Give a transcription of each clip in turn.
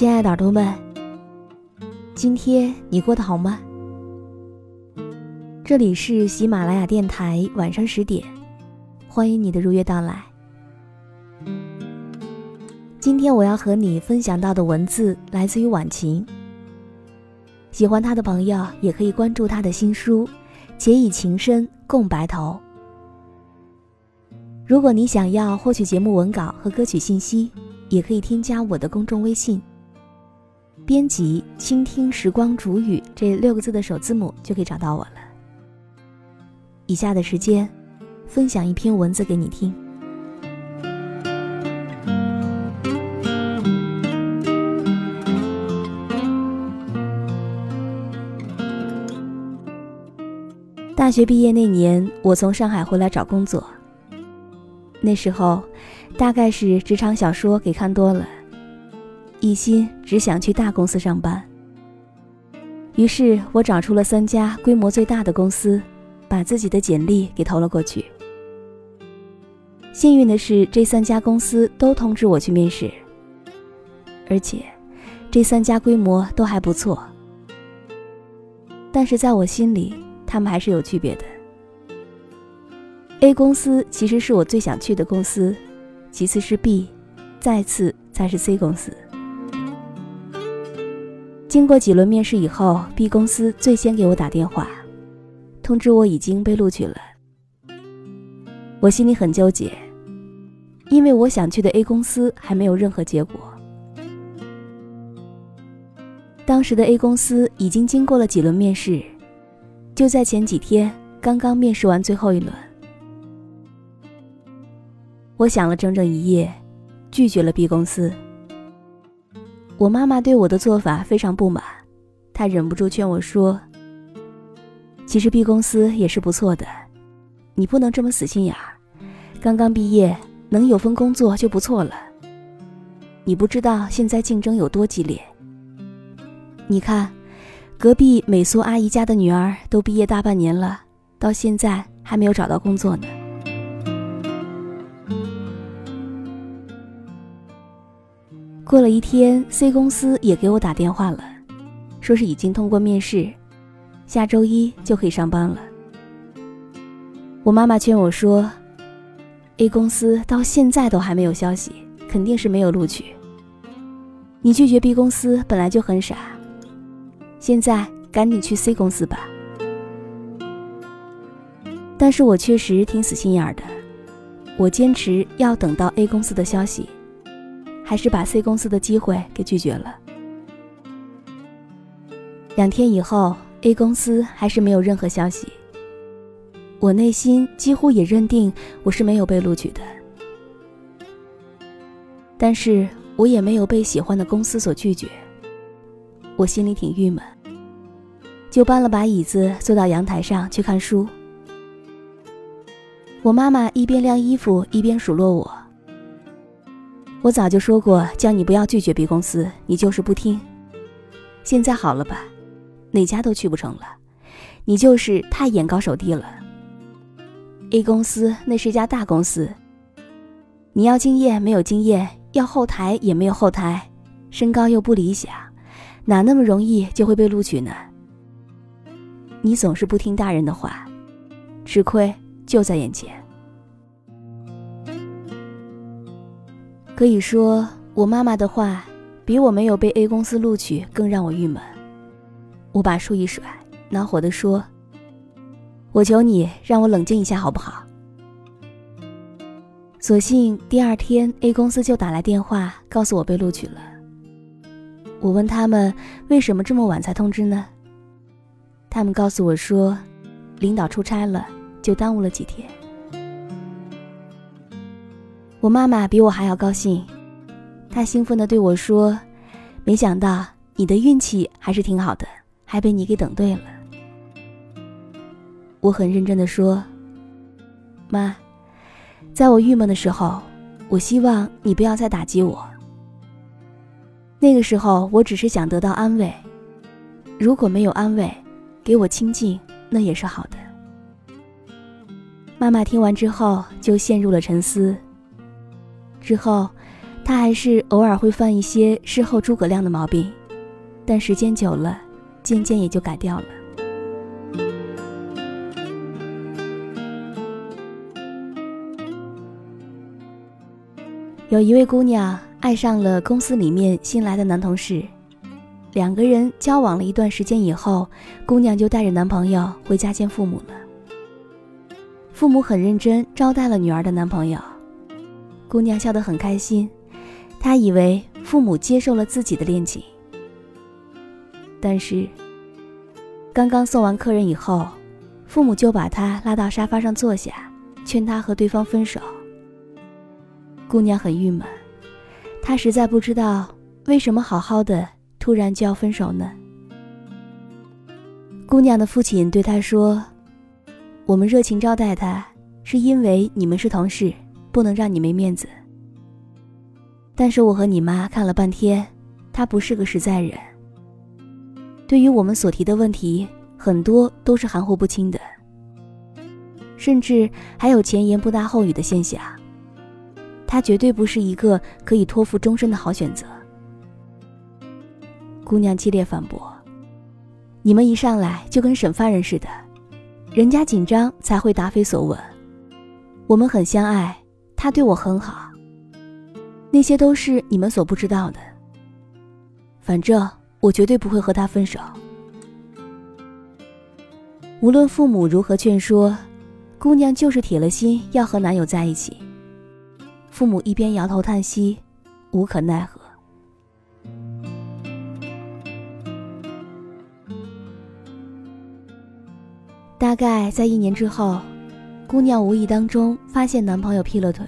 亲爱的耳朵们，今天你过得好吗？这里是喜马拉雅电台，晚上十点，欢迎你的如约到来。今天我要和你分享到的文字来自于晚晴。喜欢他的朋友也可以关注他的新书《且以情深共白头》。如果你想要获取节目文稿和歌曲信息，也可以添加我的公众微信。编辑“倾听时光煮雨”这六个字的首字母就可以找到我了。以下的时间，分享一篇文字给你听。大学毕业那年，我从上海回来找工作。那时候，大概是职场小说给看多了。一心只想去大公司上班，于是我找出了三家规模最大的公司，把自己的简历给投了过去。幸运的是，这三家公司都通知我去面试，而且这三家规模都还不错。但是在我心里，他们还是有区别的。A 公司其实是我最想去的公司，其次是 B，再次才是 C 公司。经过几轮面试以后，B 公司最先给我打电话，通知我已经被录取了。我心里很纠结，因为我想去的 A 公司还没有任何结果。当时的 A 公司已经经过了几轮面试，就在前几天刚刚面试完最后一轮。我想了整整一夜，拒绝了 B 公司。我妈妈对我的做法非常不满，她忍不住劝我说：“其实 B 公司也是不错的，你不能这么死心眼儿。刚刚毕业，能有份工作就不错了。你不知道现在竞争有多激烈。你看，隔壁美苏阿姨家的女儿都毕业大半年了，到现在还没有找到工作呢。”过了一天，C 公司也给我打电话了，说是已经通过面试，下周一就可以上班了。我妈妈劝我说：“A 公司到现在都还没有消息，肯定是没有录取。你拒绝 B 公司本来就很傻，现在赶紧去 C 公司吧。”但是我确实挺死心眼儿的，我坚持要等到 A 公司的消息。还是把 C 公司的机会给拒绝了。两天以后，A 公司还是没有任何消息。我内心几乎也认定我是没有被录取的，但是我也没有被喜欢的公司所拒绝。我心里挺郁闷，就搬了把椅子坐到阳台上去看书。我妈妈一边晾衣服一边数落我。我早就说过，叫你不要拒绝 B 公司，你就是不听。现在好了吧，哪家都去不成了，你就是太眼高手低了。A 公司那是一家大公司，你要经验没有经验，要后台也没有后台，身高又不理想，哪那么容易就会被录取呢？你总是不听大人的话，吃亏就在眼前。可以说，我妈妈的话比我没有被 A 公司录取更让我郁闷。我把书一甩，恼火地说：“我求你让我冷静一下好不好？”所幸第二天 A 公司就打来电话告诉我被录取了。我问他们为什么这么晚才通知呢？他们告诉我说，领导出差了，就耽误了几天。我妈妈比我还要高兴，她兴奋地对我说：“没想到你的运气还是挺好的，还被你给等对了。”我很认真地说：“妈，在我郁闷的时候，我希望你不要再打击我。那个时候，我只是想得到安慰，如果没有安慰，给我清静，那也是好的。”妈妈听完之后就陷入了沉思。之后，他还是偶尔会犯一些事后诸葛亮的毛病，但时间久了，渐渐也就改掉了。有一位姑娘爱上了公司里面新来的男同事，两个人交往了一段时间以后，姑娘就带着男朋友回家见父母了。父母很认真招待了女儿的男朋友。姑娘笑得很开心，她以为父母接受了自己的恋情。但是，刚刚送完客人以后，父母就把她拉到沙发上坐下，劝她和对方分手。姑娘很郁闷，她实在不知道为什么好好的突然就要分手呢？姑娘的父亲对她说：“我们热情招待她，是因为你们是同事。”不能让你没面子。但是我和你妈看了半天，他不是个实在人。对于我们所提的问题，很多都是含糊不清的，甚至还有前言不搭后语的现象。他绝对不是一个可以托付终身的好选择。姑娘激烈反驳：“你们一上来就跟审犯人似的，人家紧张才会答非所问。我们很相爱。”他对我很好，那些都是你们所不知道的。反正我绝对不会和他分手。无论父母如何劝说，姑娘就是铁了心要和男友在一起。父母一边摇头叹息，无可奈何。大概在一年之后。姑娘无意当中发现男朋友劈了腿，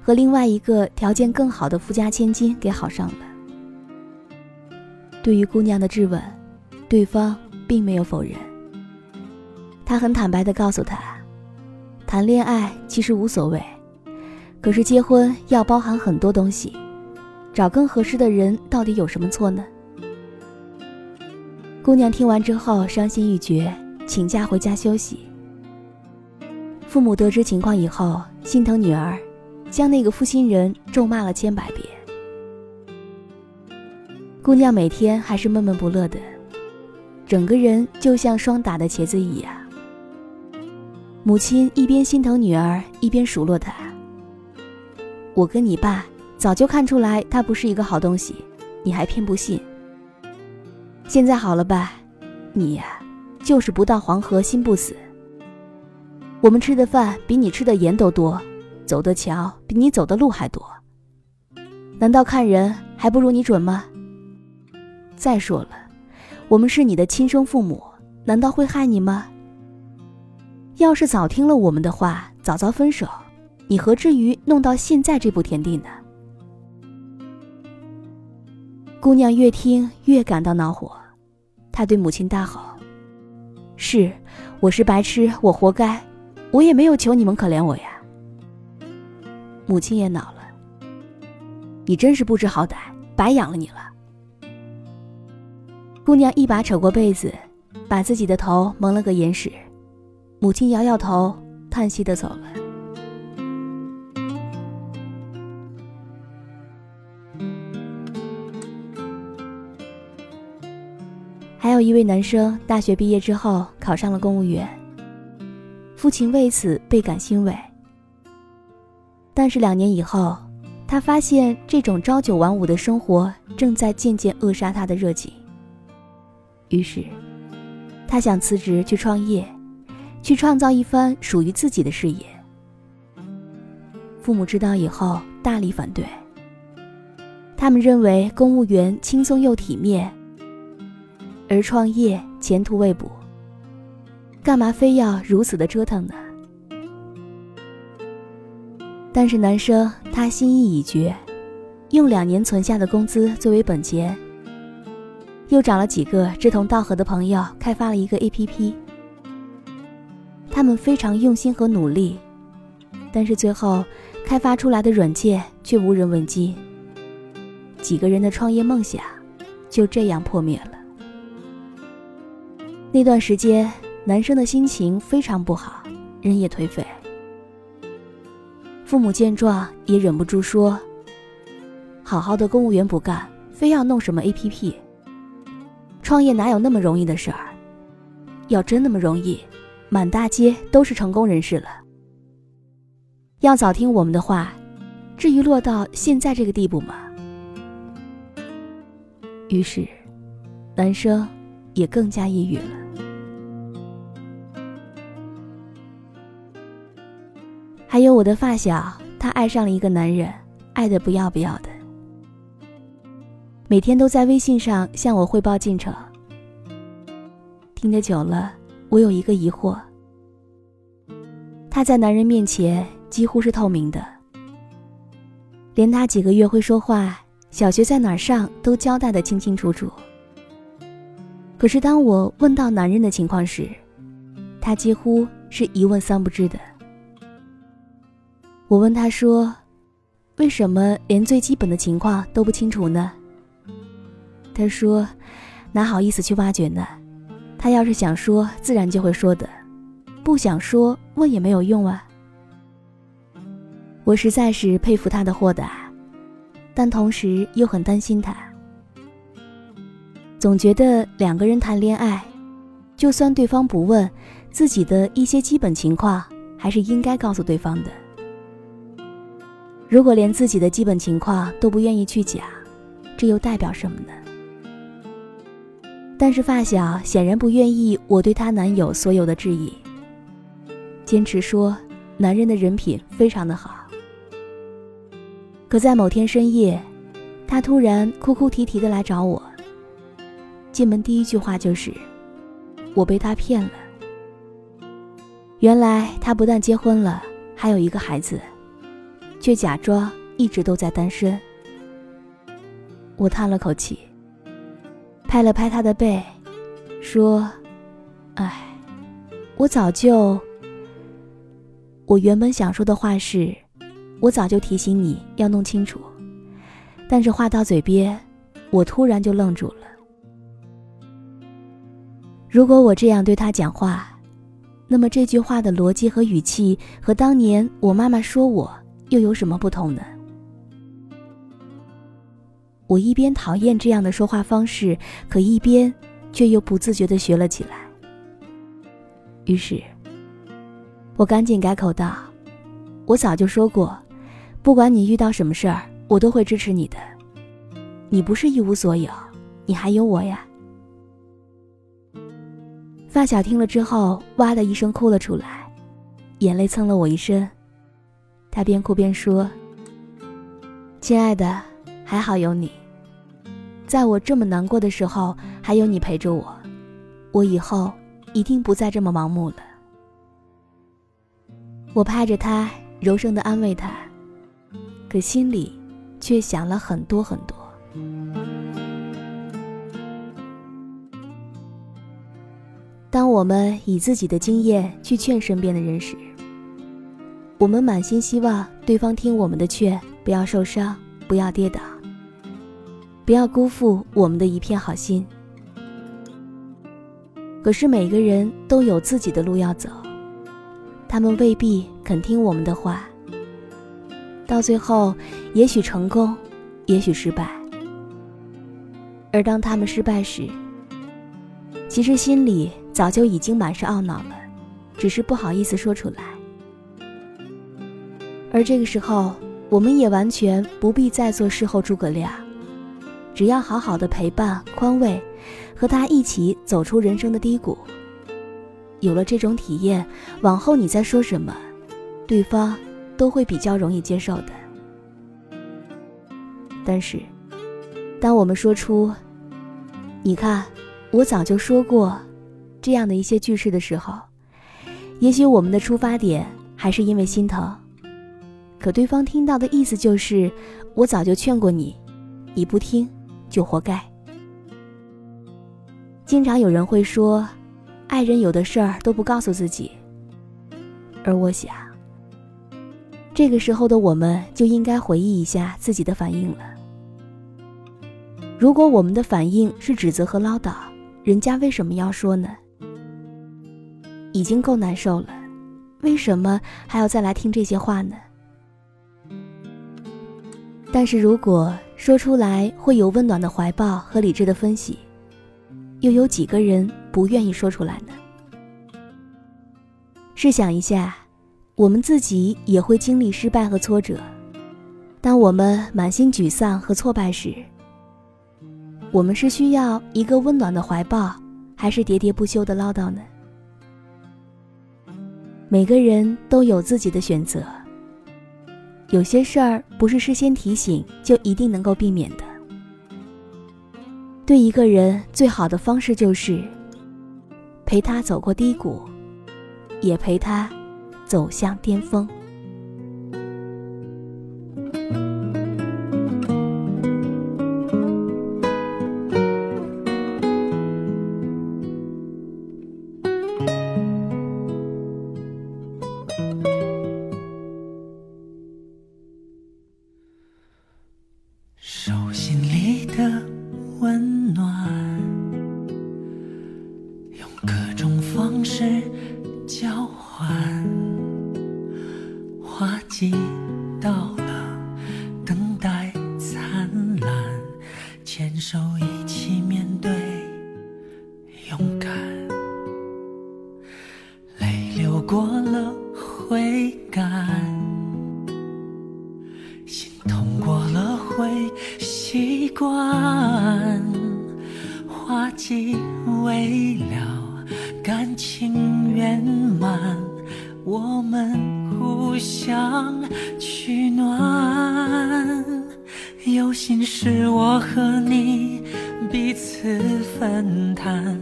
和另外一个条件更好的富家千金给好上了。对于姑娘的质问，对方并没有否认。他很坦白地告诉她，谈恋爱其实无所谓，可是结婚要包含很多东西，找更合适的人到底有什么错呢？姑娘听完之后伤心欲绝，请假回家休息。父母得知情况以后，心疼女儿，将那个负心人咒骂了千百遍。姑娘每天还是闷闷不乐的，整个人就像霜打的茄子一样。母亲一边心疼女儿，一边数落她：“我跟你爸早就看出来他不是一个好东西，你还偏不信。现在好了吧？你呀，就是不到黄河心不死。”我们吃的饭比你吃的盐都多，走的桥比你走的路还多。难道看人还不如你准吗？再说了，我们是你的亲生父母，难道会害你吗？要是早听了我们的话，早早分手，你何至于弄到现在这步田地呢？姑娘越听越感到恼火，她对母亲大吼：“是，我是白痴，我活该。”我也没有求你们可怜我呀。母亲也恼了，你真是不知好歹，白养了你了。姑娘一把扯过被子，把自己的头蒙了个严实。母亲摇摇头，叹息的走了。还有一位男生大学毕业之后考上了公务员，父亲为此倍感欣慰。但是两年以后，他发现这种朝九晚五的生活正在渐渐扼杀他的热情。于是，他想辞职去创业，去创造一番属于自己的事业。父母知道以后大力反对，他们认为公务员轻松又体面，而创业前途未卜，干嘛非要如此的折腾呢？但是男生他心意已决，用两年存下的工资作为本钱，又找了几个志同道合的朋友开发了一个 APP。他们非常用心和努力，但是最后开发出来的软件却无人问津。几个人的创业梦想就这样破灭了。那段时间，男生的心情非常不好，人也颓废。父母见状也忍不住说：“好好的公务员不干，非要弄什么 APP。创业哪有那么容易的事儿？要真那么容易，满大街都是成功人士了。要早听我们的话，至于落到现在这个地步吗？”于是，男生也更加抑郁了。还有我的发小，他爱上了一个男人，爱的不要不要的，每天都在微信上向我汇报进程。听得久了，我有一个疑惑：他在男人面前几乎是透明的，连他几个月会说话、小学在哪儿上都交代的清清楚楚。可是当我问到男人的情况时，他几乎是一问三不知的。我问他说：“为什么连最基本的情况都不清楚呢？”他说：“哪好意思去挖掘呢？他要是想说，自然就会说的；不想说，问也没有用啊。”我实在是佩服他的豁达，但同时又很担心他。总觉得两个人谈恋爱，就算对方不问，自己的一些基本情况还是应该告诉对方的。如果连自己的基本情况都不愿意去讲，这又代表什么呢？但是发小显然不愿意我对她男友所有的质疑，坚持说男人的人品非常的好。可在某天深夜，她突然哭哭啼啼的来找我。进门第一句话就是：“我被他骗了。”原来他不但结婚了，还有一个孩子。却假装一直都在单身。我叹了口气，拍了拍他的背，说：“哎，我早就……我原本想说的话是，我早就提醒你要弄清楚，但是话到嘴边，我突然就愣住了。如果我这样对他讲话，那么这句话的逻辑和语气和当年我妈妈说我……”又有什么不同呢？我一边讨厌这样的说话方式，可一边却又不自觉的学了起来。于是，我赶紧改口道：“我早就说过，不管你遇到什么事儿，我都会支持你的。你不是一无所有，你还有我呀。”发小听了之后，哇的一声哭了出来，眼泪蹭了我一身。他边哭边说：“亲爱的，还好有你，在我这么难过的时候，还有你陪着我，我以后一定不再这么盲目了。”我拍着他，柔声的安慰他，可心里却想了很多很多。当我们以自己的经验去劝身边的人时，我们满心希望对方听我们的劝，不要受伤，不要跌倒，不要辜负我们的一片好心。可是每个人都有自己的路要走，他们未必肯听我们的话。到最后，也许成功，也许失败。而当他们失败时，其实心里早就已经满是懊恼了，只是不好意思说出来。而这个时候，我们也完全不必再做事后诸葛亮，只要好好的陪伴、宽慰，和他一起走出人生的低谷。有了这种体验，往后你再说什么，对方都会比较容易接受的。但是，当我们说出“你看，我早就说过”这样的一些句式的时候，也许我们的出发点还是因为心疼，可对方听到的意思就是“我早就劝过你，你不听，就活该”。经常有人会说，爱人有的事儿都不告诉自己，而我想，这个时候的我们就应该回忆一下自己的反应了。如果我们的反应是指责和唠叨，人家为什么要说呢？已经够难受了，为什么还要再来听这些话呢？但是如果说出来会有温暖的怀抱和理智的分析，又有几个人不愿意说出来呢？试想一下，我们自己也会经历失败和挫折，当我们满心沮丧和挫败时。我们是需要一个温暖的怀抱，还是喋喋不休的唠叨呢？每个人都有自己的选择。有些事儿不是事先提醒就一定能够避免的。对一个人最好的方式就是陪他走过低谷，也陪他走向巅峰。了会感，心痛过了会习惯，花季未了，感情圆满，我们互相取暖。有心事我和你彼此分摊。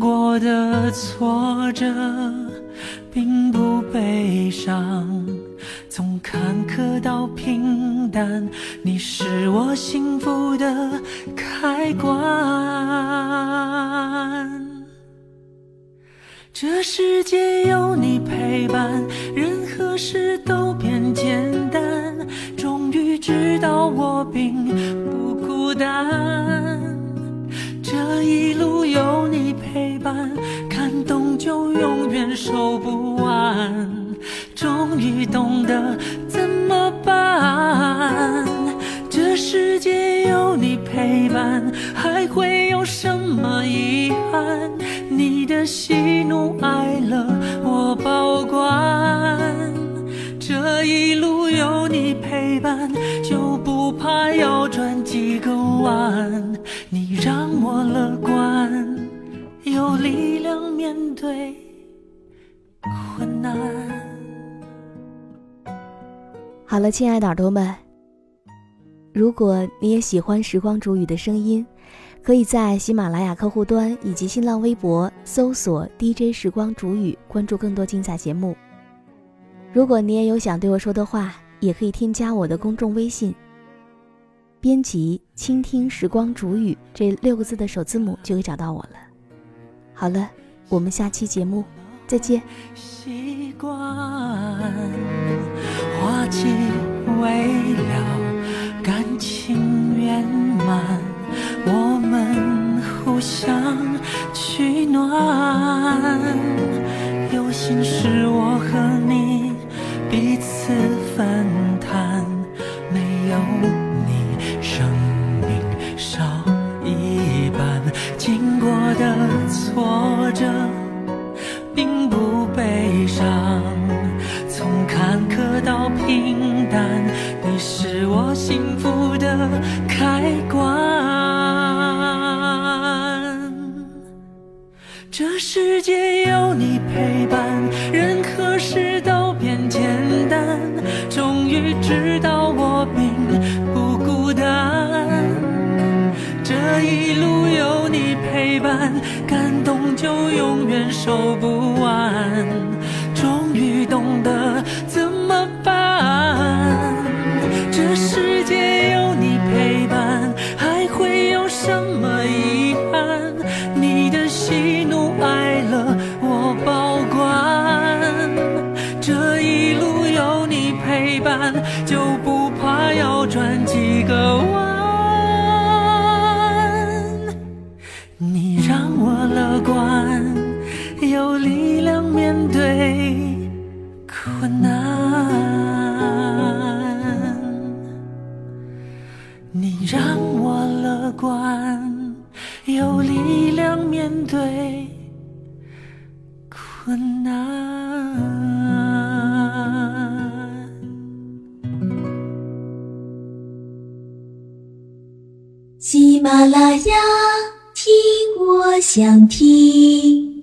过的挫折并不悲伤，从坎坷到平淡，你是我幸福的开关。这世界有你陪伴，任何事都变简单。终于知道我并不孤单。这一路有你陪伴，感动就永远收不完。终于懂得怎么办。这世界有你陪伴，还会有什么遗憾？你的喜怒哀乐我保管，这一路有你陪伴，就不怕要转几个弯。你让我乐观，有力量面对困难。好了，亲爱的耳朵们，如果你也喜欢时光煮雨的声音。可以在喜马拉雅客户端以及新浪微博搜索 “DJ 时光煮雨”，关注更多精彩节目。如果你也有想对我说的话，也可以添加我的公众微信，编辑“倾听时光煮雨”这六个字的首字母就可以找到我了。好了，我们下期节目再见。习惯花季未了，感情圆满。我们互相取暖，有心事着，并不悲伤。从坎坷到平淡，你是我幸福的开关。永远收不完。终于懂得怎么办。这世界有你陪伴，还会有什么遗憾？你的喜怒哀乐我保管。这一路有你陪伴，就想听。